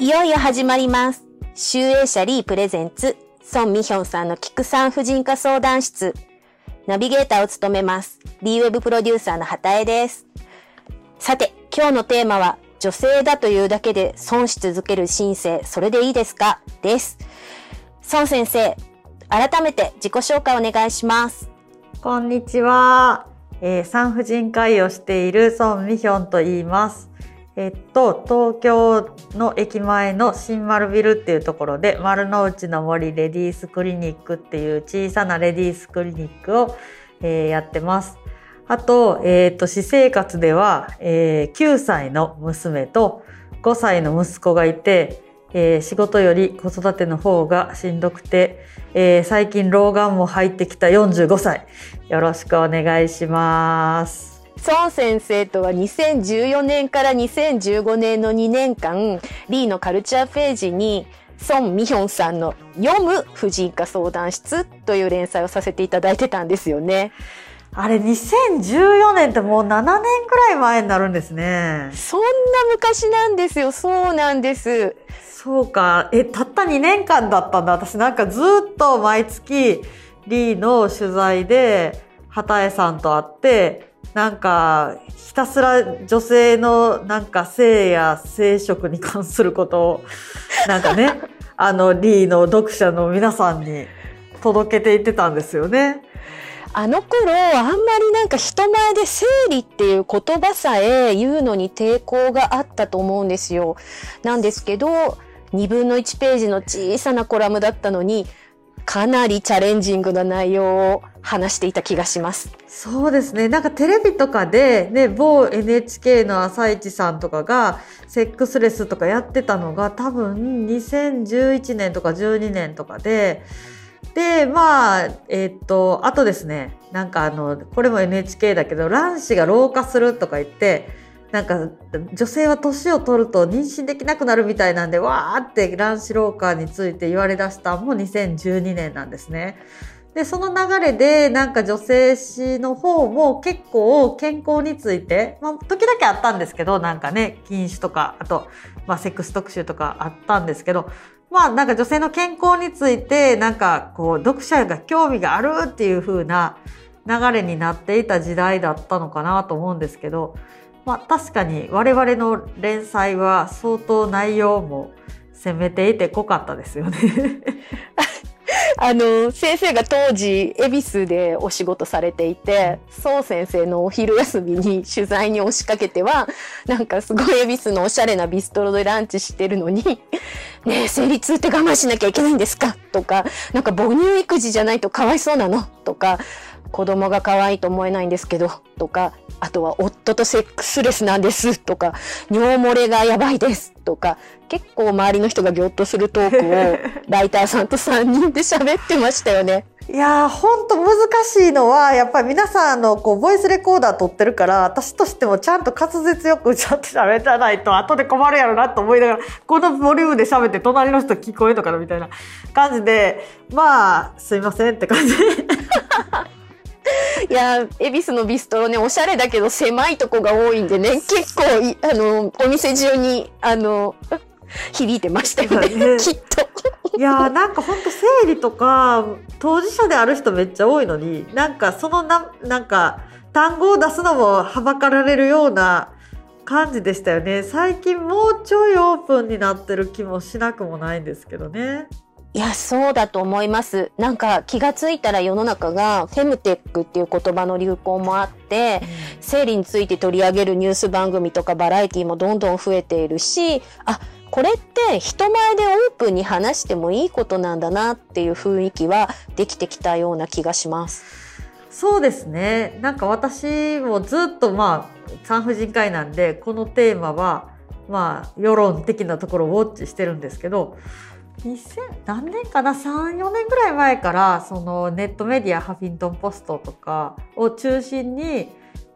いよいよ始まります。集英社リープレゼンツ、孫美ヒョンさんの菊産婦人科相談室。ナビゲーターを務めます。リーウェブプロデューサーの畑江です。さて、今日のテーマは、女性だというだけで損し続ける新生、それでいいですか？です。孫先生、改めて自己紹介お願いします。こんにちは。えー産婦人科医をしている孫美ヒョンと言います。えっと、東京の駅前の新丸ビルっていうところで、丸の内の森レディースクリニックっていう小さなレディースクリニックを、えーやってます。あと、えっと、私生活では、えー9歳の娘と5歳の息子がいて、えー仕事より子育ての方がしんどくて、えー最近老眼も入ってきた45歳。よろしくお願いします。孫先生とは2014年から2015年の2年間、リーのカルチャーページに、孫美ヒョンさんの読む婦人科相談室という連載をさせていただいてたんですよね。あれ、2014年ってもう7年くらい前になるんですね。そんな昔なんですよ。そうなんです。そうか。え、たった2年間だったんだ。私なんかずっと毎月、リーの取材で、畑江さんと会って、なんか、ひたすら女性のなんか性や生殖に関することを、なんかね、あの、リーの読者の皆さんに届けていってたんですよね。あの頃、あんまりなんか人前で生理っていう言葉さえ言うのに抵抗があったと思うんですよ。なんですけど、2分の1ページの小さなコラムだったのに、かなりチャレンジングな内容を話していた気がします。そうですね。なんかテレビとかで、ね、某 NHK の朝市さんとかが、セックスレスとかやってたのが、多分2011年とか12年とかで、で、まあ、えっと、あとですね、なんかあの、これも NHK だけど、卵子が老化するとか言って、なんか、女性は年を取ると妊娠できなくなるみたいなんで、わーって卵子老化について言われ出したのも2012年なんですね。で、その流れで、なんか女性誌の方も結構健康について、まあ、時だけあったんですけど、なんかね、禁酒とか、あと、まあ、セックス特集とかあったんですけど、まあ、なんか女性の健康について、なんかこう、読者が興味があるっていう風な流れになっていた時代だったのかなと思うんですけど、まあ、確かに我々の連載は相当内容も攻めていて濃かったですよね。あの、先生が当時、恵比寿でお仕事されていて、宋先生のお昼休みに取材に押しかけては、なんかすごい恵比寿のおしゃれなビストロでランチしてるのに、ねえ、生理痛って我慢しなきゃいけないんですか？とか、なんか母乳育児じゃないとかわいそうなの？とか、子供が可愛いと思えないんですけど、とか、あとは夫とセックスレスなんですとか、尿漏れがやばいですとか、結構周りの人がぎょっとするトークを ライターさんと3人で喋ってましたよね。いやー、ほんと難しいのは、やっぱり皆さん、あの、こう、ボイスレコーダー撮ってるから、私としてもちゃんと滑舌よくちゃんと喋らないと、後で困るやろなと思いながら、このボリュームで喋って隣の人聞こえるのかなみたいな感じで、まあ、すいませんって感じ。いやー、恵比寿のビストロね、おしゃれだけど狭いとこが多いんでね、結構い、あの、お店中に、あの、響いてましたよね、ね。きっと。いやーなんかほんと生理とか当事者である人めっちゃ多いのになんかそのななんか単語を出すのもはばかられるような感じでしたよね。最近もうちょいオープンになってる気もしなくもないんですけどねいや、そうだと思います。なんか気がついたら世の中がフェムテックっていう言葉の流行もあって、生理について取り上げるニュース番組とかバラエティもどんどん増えているし、あ、これって人前でオープンに話してもいいことなんだなっていう雰囲気はできてきたような気がします。そうですねなんか私もずっとまあ産婦人科医なんでこのテーマはまあ世論的なところをウォッチしてるんですけど2000何年かな？34年ぐらい前からそのネットメディアハフィントン・ポストとかを中心に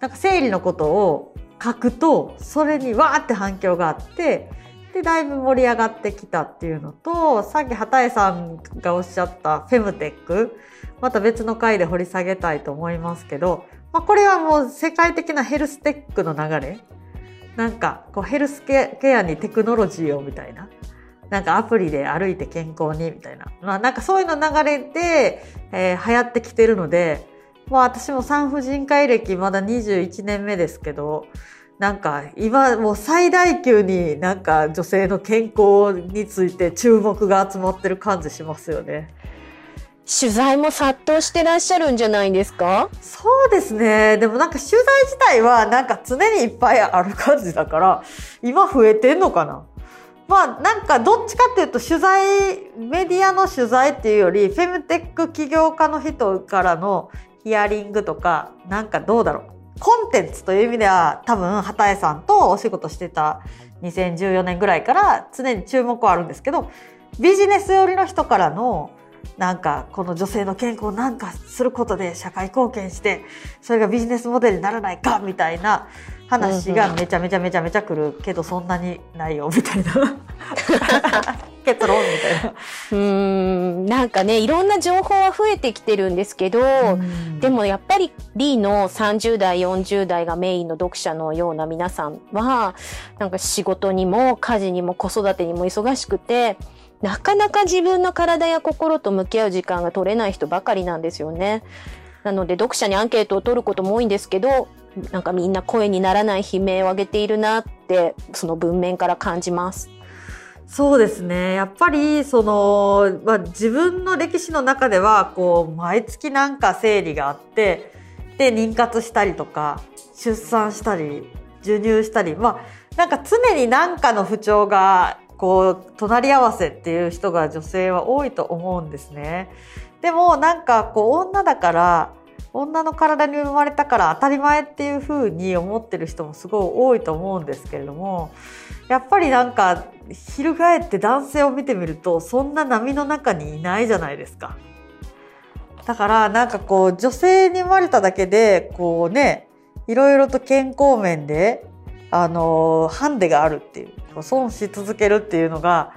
なんか生理のことを書くとそれにわーって反響があってでだいぶ盛り上がってきたっていうのとさっき畑江さんがおっしゃったフェムテックまた別の回で掘り下げたいと思いますけど、まあ、これはもう世界的なヘルステックの流れ。なんかこうヘルスケアにテクノロジーをみたいな。なんかアプリで歩いて健康にみたいな。まあなんかそういうの流れで、えー流行ってきてるので、まあ私も産婦人科医歴まだ21年目ですけど、なんか今もう最大級になんか女性の健康について注目が集まってる感じしますよね。取材も殺到してらっしゃるんじゃないですか？そうですね。でもなんか取材自体はなんか常にいっぱいある感じだから、今増えてんのかな？まあなんかどっちかっていうと取材、メディアの取材っていうより、フェムテック起業家の人からのヒアリングとか、なんかどうだろう。コンテンツという意味では多分畑江さんとお仕事してた2014年ぐらいから常に注目はあるんですけど、ビジネス寄りの人からのなんかこの女性の健康をなんかすることで社会貢献してそれがビジネスモデルにならないかみたいな話がめちゃめちゃめちゃめちゃくるけどそんなにないよみたいな 結論みたいな。うーん、なんかね、いろんな情報は増えてきてるんですけど、でもやっぱりリーの30代、40代がメインの読者のような皆さんは、なんか仕事にも家事にも子育てにも忙しくて、なかなか自分の体や心と向き合う時間が取れない人ばかりなんですよね。なので読者にアンケートを取ることも多いんですけど、なんかみんな声にならない悲鳴を上げているなって、その文面から感じます。そうですね。やっぱり、その、まあ、自分の歴史の中では、こう、毎月なんか生理があって、で、妊活したりとか、出産したり、授乳したり、まあ、なんか常に何かの不調が、こう、隣り合わせっていう人が女性は多いと思うんですね。でも、なんか、こう、女だから、女の体に生まれたから当たり前っていう風に思ってる人もすごい多いと思うんですけれども、やっぱりなんか翻って男性を見てみるとそんな波の中にいないじゃないですか。だからなんかこう女性に生まれただけでこうねいろいろと健康面であのハンデがあるっていうこう損し続けるっていうのが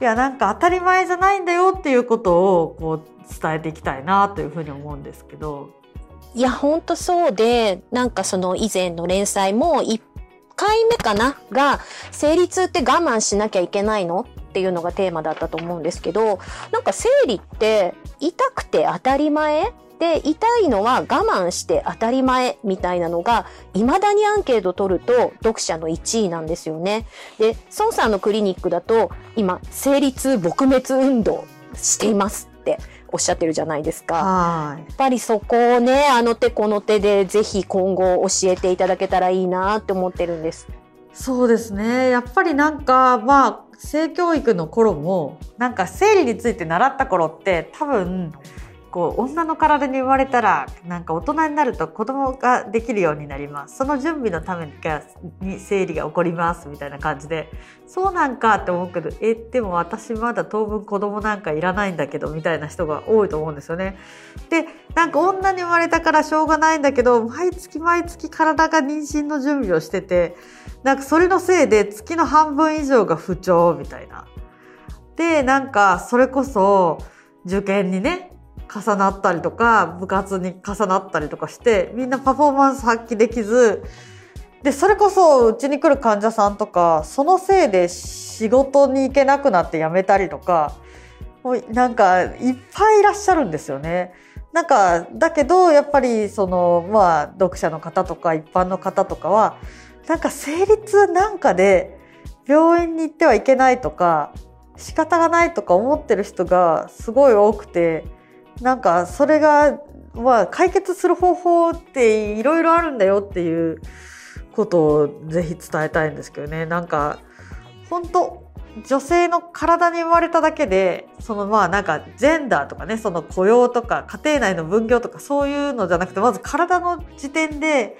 いやなんか当たり前じゃないんだよっていうことをこう伝えていきたいなというふうに思うんですけど。いや、ほんとそうで、なんかその以前の連載も1回目かなが、生理痛って我慢しなきゃいけないのっていうのがテーマだったと思うんですけど、なんか生理って痛くて当たり前で、痛いのは我慢して当たり前みたいなのが、未だにアンケート取ると読者の1位なんですよね。で、孫さんのクリニックだと、今、生理痛撲滅運動していますっておっしゃってるじゃないですか。はい。やっぱりそこをね、あの手この手でぜひ今後教えていただけたらいいなって思ってるんです。そうですね。やっぱりなんか、まあ、性教育の頃も、なんか生理について習った頃って多分、こう、女の体に生まれたら、なんか大人になると子供ができるようになります。その準備のために生理が起こります、みたいな感じで、そうなんかって思うけど、え、でも私まだ当分子供なんかいらないんだけど、みたいな人が多いと思うんですよね。で、なんか女に生まれたからしょうがないんだけど、毎月毎月体が妊娠の準備をしてて、なんかそれのせいで月の半分以上が不調みたいな。で、なんかそれこそ受験にね、重なったりとか、部活に重なったりとかして、みんなパフォーマンス発揮できず、で、それこそうちに来る患者さんとか、そのせいで仕事に行けなくなって辞めたりとか、もうなんかいっぱいいらっしゃるんですよね。なんか、だけど、やっぱりその、まあ、読者の方とか一般の方とかは、なんか生理痛なんかで病院に行ってはいけないとか、仕方がないとか思ってる人がすごい多くて、なんかそれが、まあ解決する方法っていろいろあるんだよっていうことをぜひ伝えたいんですけどね。なんか、本当女性の体に生まれただけで、そのまあなんかジェンダーとかね、その雇用とか家庭内の分業とかそういうのじゃなくて、まず体の時点で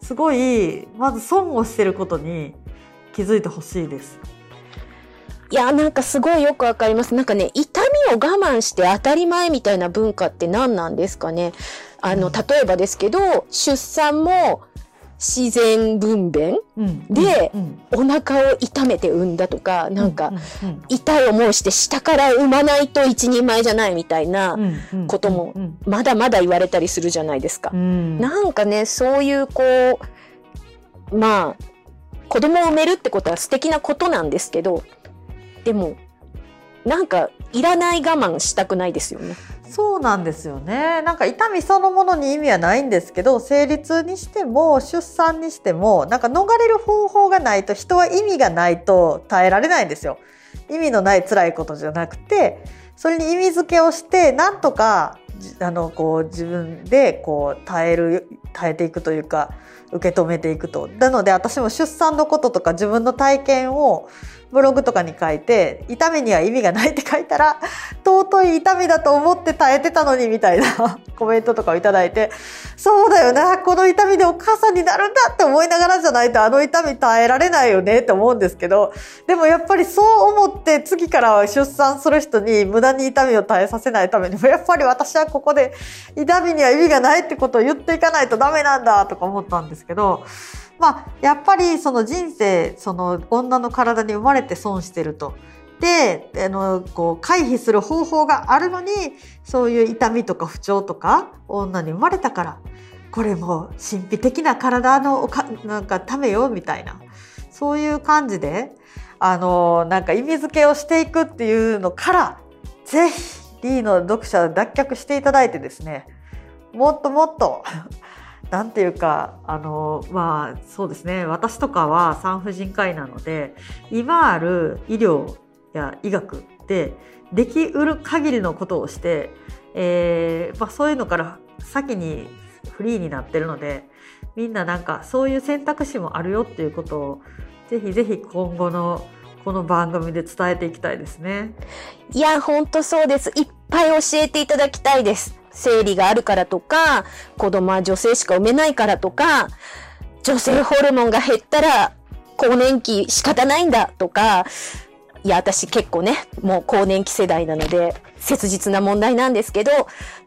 すごい、まず損をしてることに気づいてほしいです。いや、なんかすごいよくわかります。なんかね、痛みを我慢して当たり前みたいな文化って何なんですかね。あの、うん。例えばですけど、出産も自然分娩うん。でうん。お腹を痛めて産んだとか、なんか、痛い思いして下から産まないと一人前じゃないみたいな、こともうん。まだまだ言われたりするじゃないですか。う。ん。なんかね、そういうこう、まあ、子供を産めるってことは素敵なことなんですけど、でも、なんかいらない我慢したくないですよね。そうなんですよね。なんか痛みそのものに意味はないんですけど、生理痛にしても出産にしても、なんか逃れる方法がないと人は意味がないと耐えられないんですよ。意味のない辛いことじゃなくて、それに意味付けをして、なんとか、あの、こう自分でこう耐える、耐えていくというか、受け止めていくと。なので私も出産のこととか自分の体験をブログとかに書いて、痛みには意味がないって書いたら、尊い痛みだと思って耐えてたのにみたいな コメントとかをいただいて、そうだよな、この痛みでお母さんになるんだって思いながらじゃないとあの痛み耐えられないよねって思うんですけど、でもやっぱりそう思って次からは出産する人に無駄に痛みを耐えさせないためにも、やっぱり私はここで痛みには意味がないってことを言っていかないとダメなんだとか思ったんですけど、まあ、やっぱりその人生、その女の体に生まれて損してると。で、あの、こう、回避する方法があるのに、そういう痛みとか不調とか、女に生まれたから、これも神秘的な体のおか、なんかためよ、みたいな。そういう感じで、あの、なんか意味付けをしていくっていうのから、ぜひ、D の読者脱却していただいてですね、もっともっとなんていうか、あの、まあ、そうですね。私とかは産婦人科医なので、今ある医療や医学で、できうる限りのことをして、えー、まあ、そういうのから先にフリーになってるので、みんななんかそういう選択肢もあるよっていうことを、ぜひぜひ今後のこの番組で伝えていきたいですね。いや、ほんとそうです。いっぱい教えていただきたいです。生理があるからとか、子供は女性しか産めないからとか、女性ホルモンが減ったら更年期仕方ないんだとか、いや、私結構ね、もう更年期世代なので、切実な問題なんですけど、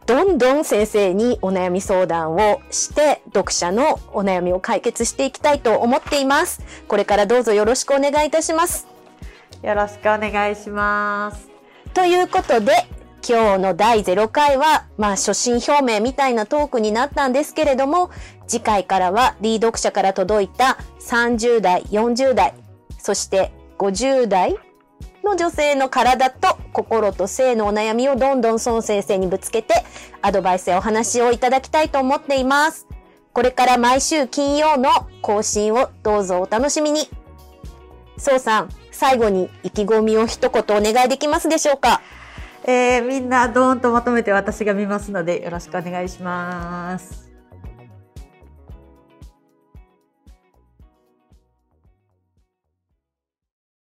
どんどん先生にお悩み相談をして、読者のお悩みを解決していきたいと思っています。これからどうぞよろしくお願いいたします。よろしくお願いします。ということで、今日の第0回は、まあ、初心表明みたいなトークになったんですけれども、次回からは、リード読者から届いた30代、40代、そして50代の女性の体と心と性のお悩みをどんどん孫先生にぶつけて、アドバイスやお話をいただきたいと思っています。これから毎週金曜の更新をどうぞお楽しみに。そうさん、最後に意気込みを一言お願いできますでしょうか？えー、みんなドーンとまとめて私が見ますのでよろしくお願いします。